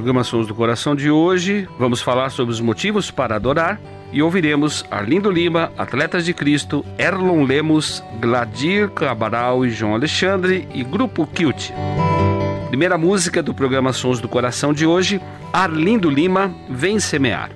Programa Sons do Coração de hoje, vamos falar sobre os motivos para adorar e ouviremos Arlindo Lima, Atletas de Cristo, Erlon Lemos, Gladir Cabral e João Alexandre e Grupo Kilt. Primeira música do programa Sons do Coração de hoje, Arlindo Lima, Vem Semear.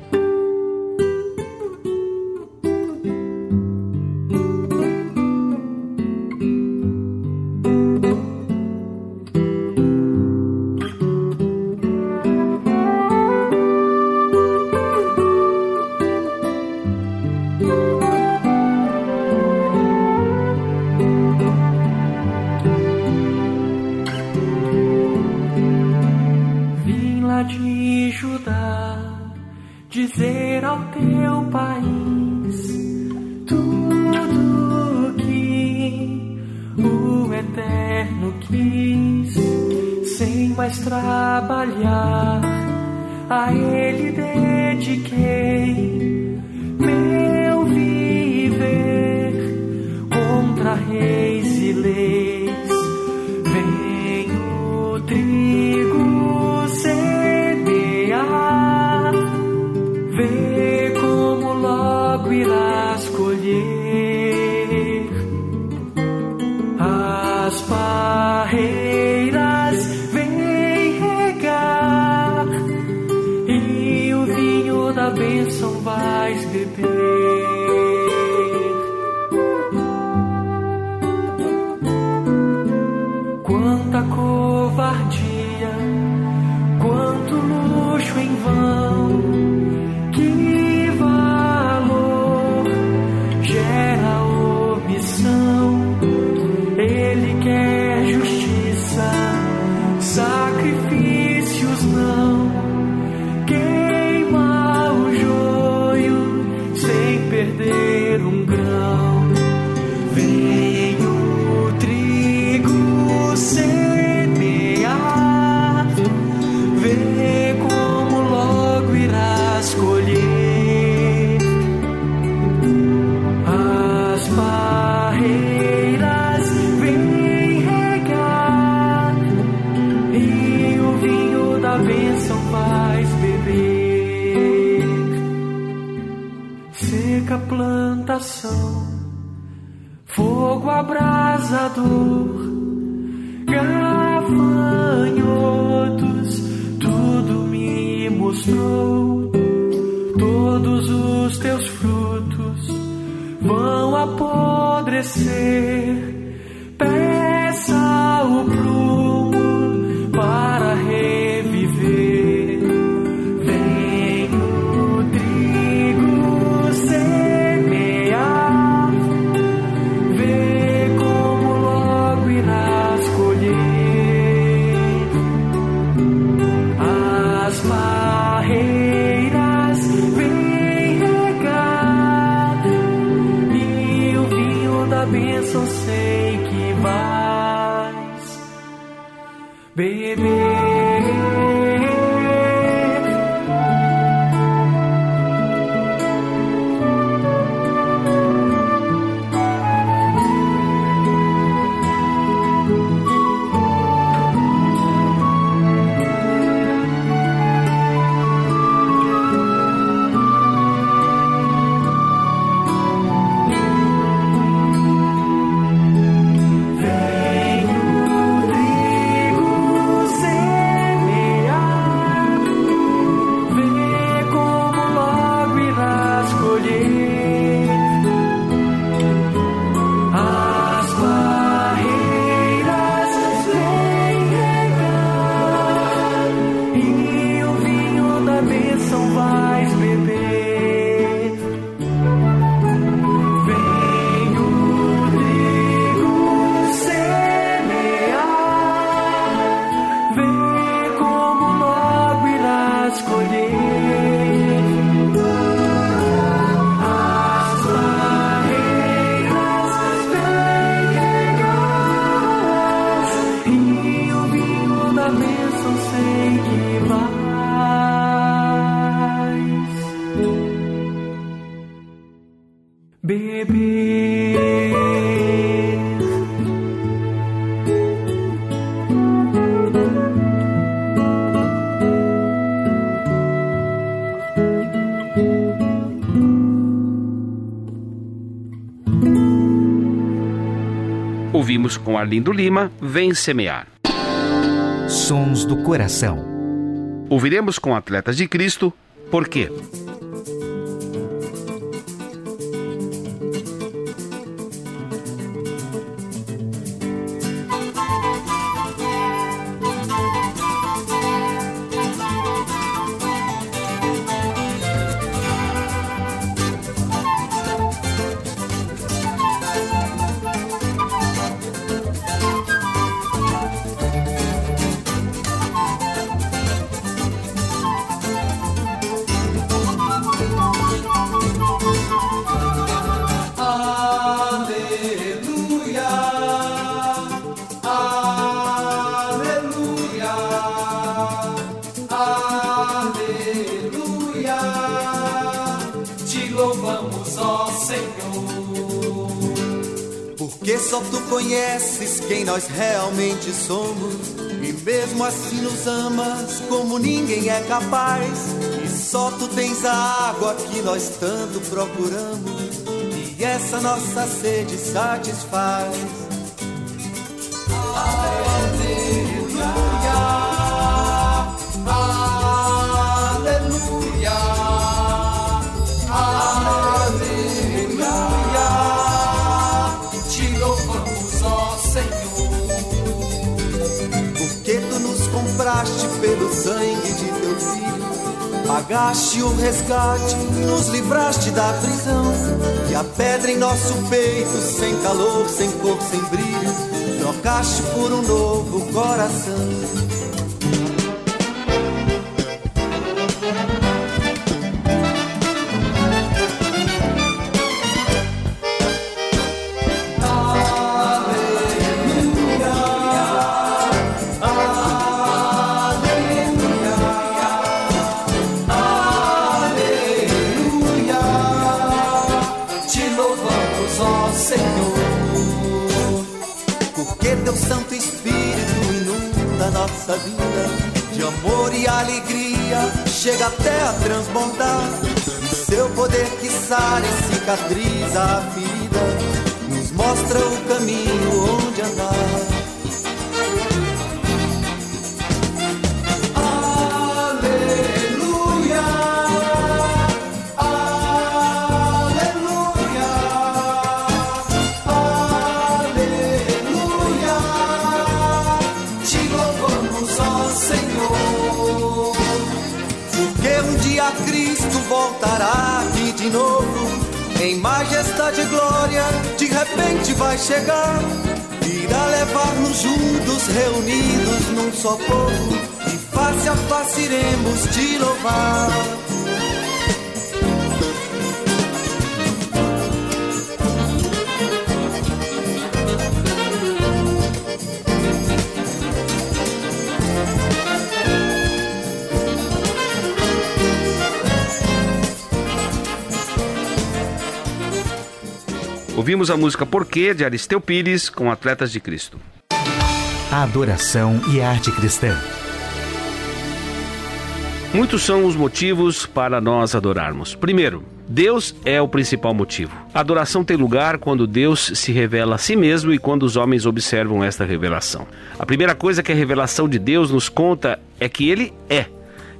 Sem mais trabalhar, a Ele dediquei meu viver contra reis e leis. Fogo abrasador, gafanhotos, tudo me mostrou. Todos os teus frutos vão apodrecer. baby. Ouvimos com Arlindo Lima, Vem Semear. Sons do coração. Ouviremos com Atletas de Cristo, Por quê? Só tu conheces quem nós realmente somos. E mesmo assim nos amas como ninguém é capaz. E só tu tens a água que nós tanto procuramos. E essa nossa sede satisfaz. Pagaste o resgate, nos livraste da prisão. E a pedra em nosso peito, sem calor, sem cor, sem brilho, trocaste por um novo coração. Nossa vida de amor e alegria, chega até a transbordar. E seu poder que sara e cicatriza a ferida, nos mostra o caminho de novo. Em majestade e glória, de repente vai chegar. Irá levar-nos juntos, reunidos num só povo. E face a face iremos te louvar. Ouvimos a música Porquê de Aristeu Pires com Atletas de Cristo. A adoração e arte cristã. Muitos são os motivos para nós adorarmos. Primeiro, Deus é o principal motivo. A adoração tem lugar quando Deus se revela a si mesmo e quando os homens observam esta revelação. A primeira coisa que a revelação de Deus nos conta é que Ele é.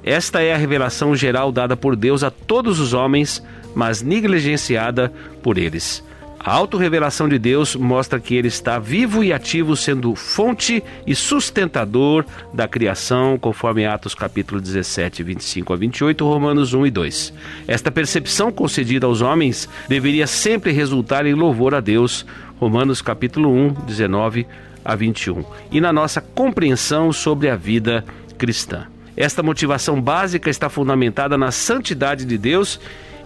Esta é a revelação geral dada por Deus a todos os homens, mas negligenciada por eles. A autorrevelação de Deus mostra que ele está vivo e ativo, sendo fonte e sustentador da criação, conforme Atos capítulo 17, 25 a 28, Romanos 1 e 2. Esta percepção concedida aos homens deveria sempre resultar em louvor a Deus, Romanos capítulo 1, 19 a 21, e na nossa compreensão sobre a vida cristã. Esta motivação básica está fundamentada na santidade de Deus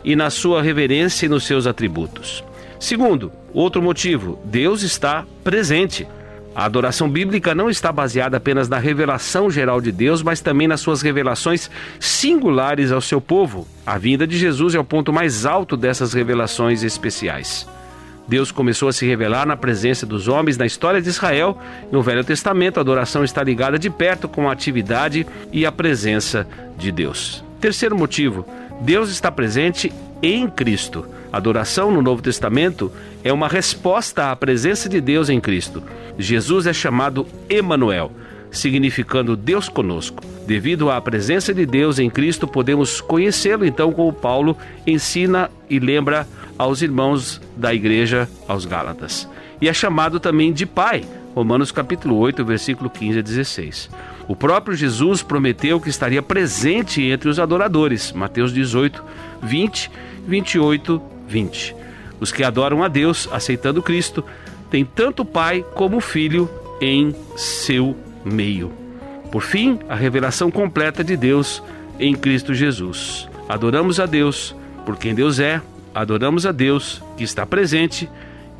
e na sua reverência e nos seus atributos. Segundo, outro motivo, Deus está presente. A adoração bíblica não está baseada apenas na revelação geral de Deus, mas também nas suas revelações singulares ao seu povo. A vinda de Jesus é o ponto mais alto dessas revelações especiais. Deus começou a se revelar na presença dos homens na história de Israel. No Velho Testamento, a adoração está ligada de perto com a atividade e a presença de Deus. Terceiro motivo: Deus está presente em Cristo. Adoração no Novo Testamento é uma resposta à presença de Deus em Cristo. Jesus é chamado Emanuel, significando Deus conosco. Devido à presença de Deus em Cristo, podemos conhecê-lo então como Paulo ensina e lembra aos irmãos da igreja aos Gálatas. E é chamado também de Pai, Romanos capítulo 8, versículo 15 a 16. O próprio Jesus prometeu que estaria presente entre os adoradores, Mateus 18, 20, 28 20. Os que adoram a Deus, aceitando Cristo, têm tanto o Pai como o Filho em seu meio. Por fim, a revelação completa de Deus em Cristo Jesus. Adoramos a Deus por quem Deus é, adoramos a Deus que está presente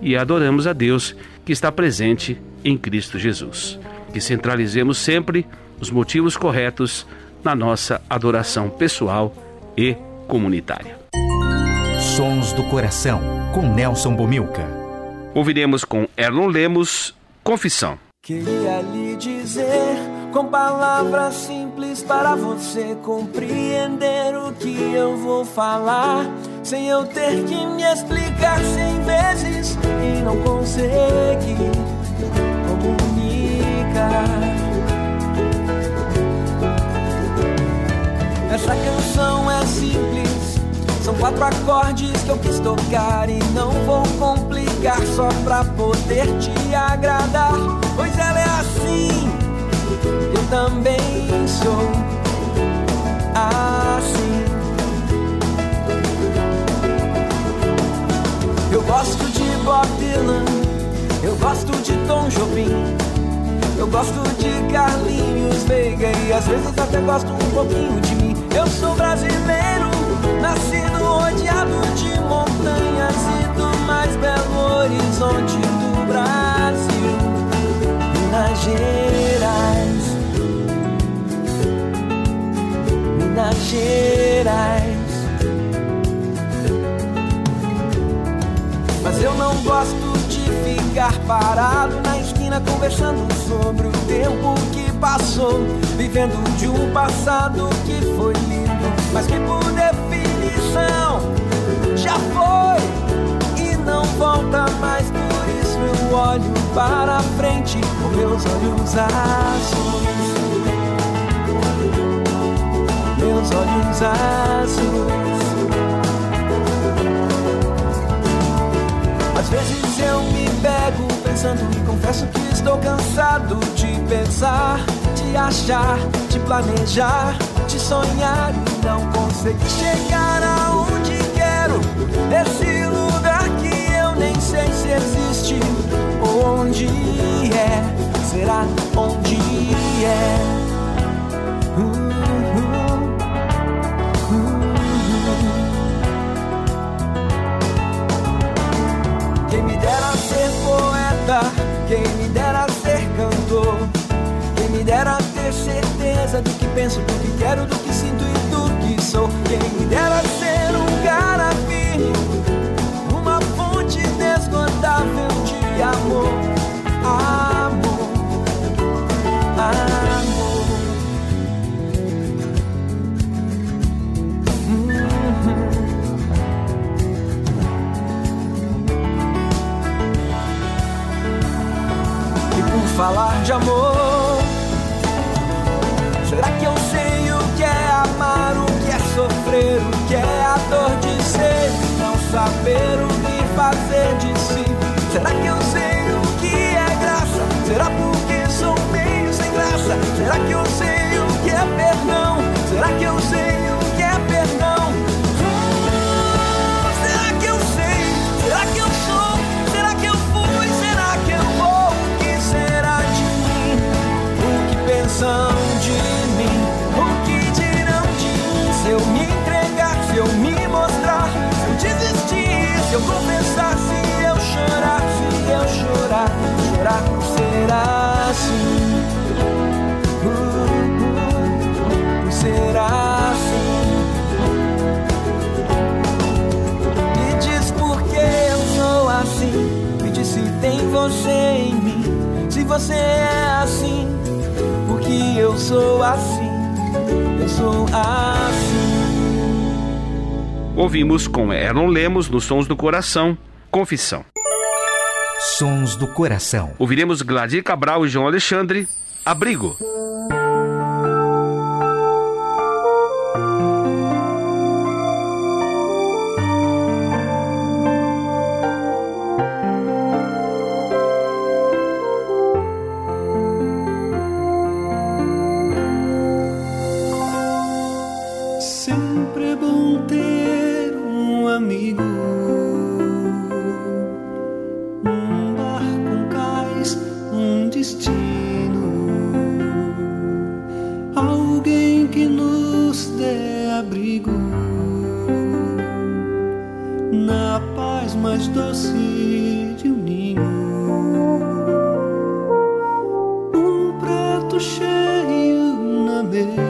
e adoramos a Deus que está presente em Cristo Jesus. Que centralizemos sempre os motivos corretos na nossa adoração pessoal e comunitária. Sons do Coração, com Nelson Bomilca. Ouviremos com Erlon Lemos, Confissão. Queria lhe dizer com palavras simples para você compreender o que eu vou falar, sem eu ter que me explicar cem vezes e não conseguir comunicar. Essa canção é simples, são quatro acordes que eu quis tocar e não vou complicar só pra poder te agradar, pois ela é assim, eu também sou assim. Eu gosto de Bob Dylan, eu gosto de Tom Jobim. Eu gosto de Carlinhos Veiga e às vezes até gosto um pouquinho de mim. Eu sou brasileiro, nascido rodeado de montanhas e do mais belo horizonte do Brasil, Minas Gerais, Minas Gerais. Mas eu não gosto de ficar parado na esquina conversando sobre o tempo que passou, vivendo de um passado que foi lindo, mas que por definição meus olhos azuis, meus olhos azuis. Às vezes eu me pego pensando e confesso que estou cansado de pensar, de achar, de planejar, de sonhar e não consegui chegar aonde quero. Esse lugar que eu nem sei se existe, onde é, será onde é. Uh, uh, uh, Quem me dera ser poeta, quem me dera ser cantor, quem me dera ter certeza do que penso, do que quero, do que sinto e do que sou. Quem me falar de amor, será que eu sei o que é amar, o que é sofrer, o que é a dor de ser, não saber o que fazer de si? Será que eu sei o que é graça? Será porque você é assim, porque eu sou assim, eu sou assim. Ouvimos com é, Erlon Lemos nos Sons do Coração, Confissão. Sons do Coração. Ouviremos Gladir Cabral e João Alexandre, Abrigo. Doce de um ninho, um prato cheio na mesa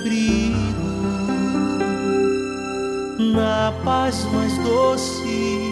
abrigo. Na paz mais doce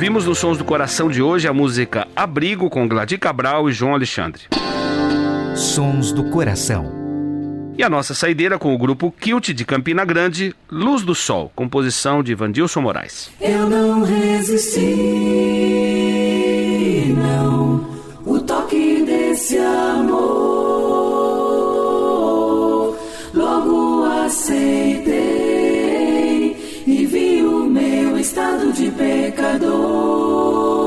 Ouvimos nos Sons do Coração de hoje a música Abrigo com Gladir Cabral e João Alexandre. Sons do Coração. E a nossa saideira com o grupo Kilt de Campina Grande, Luz do Sol, composição de Vandilson Moraes. Eu não resisti, estado de pecador.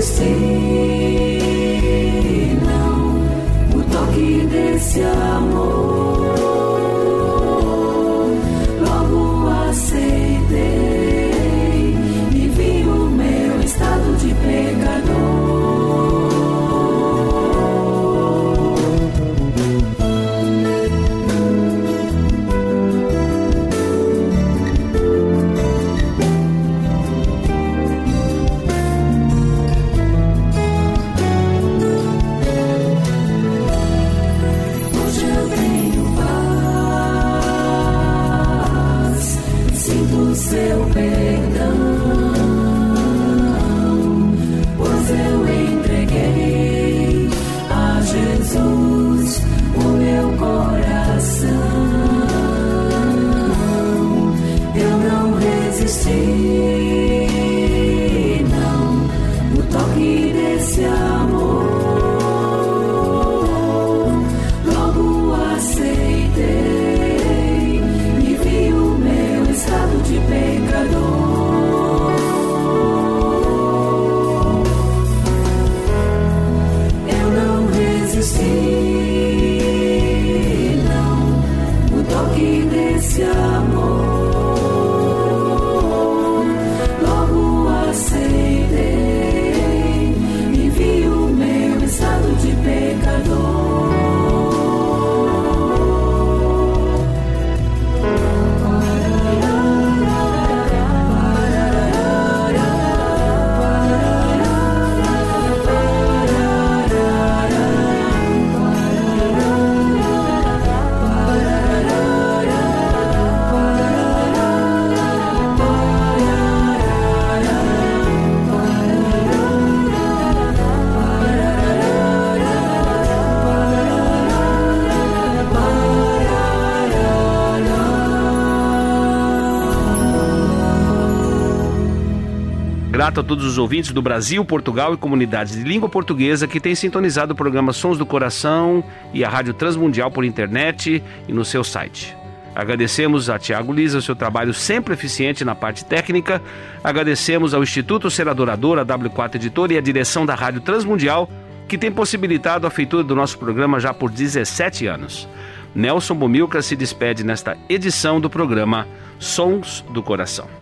Sim, não. O toque desse amor. A todos os ouvintes do Brasil, Portugal e comunidades de língua portuguesa que têm sintonizado o programa Sons do Coração e a Rádio Transmundial por internet e no seu site. Agradecemos a Tiago Lisa o seu trabalho sempre eficiente na parte técnica. Agradecemos ao Instituto Ser Adorador, a W4 Editora e a direção da Rádio Transmundial, que tem possibilitado a feitura do nosso programa já por 17 anos. Nelson Bomilca se despede nesta edição do programa Sons do Coração.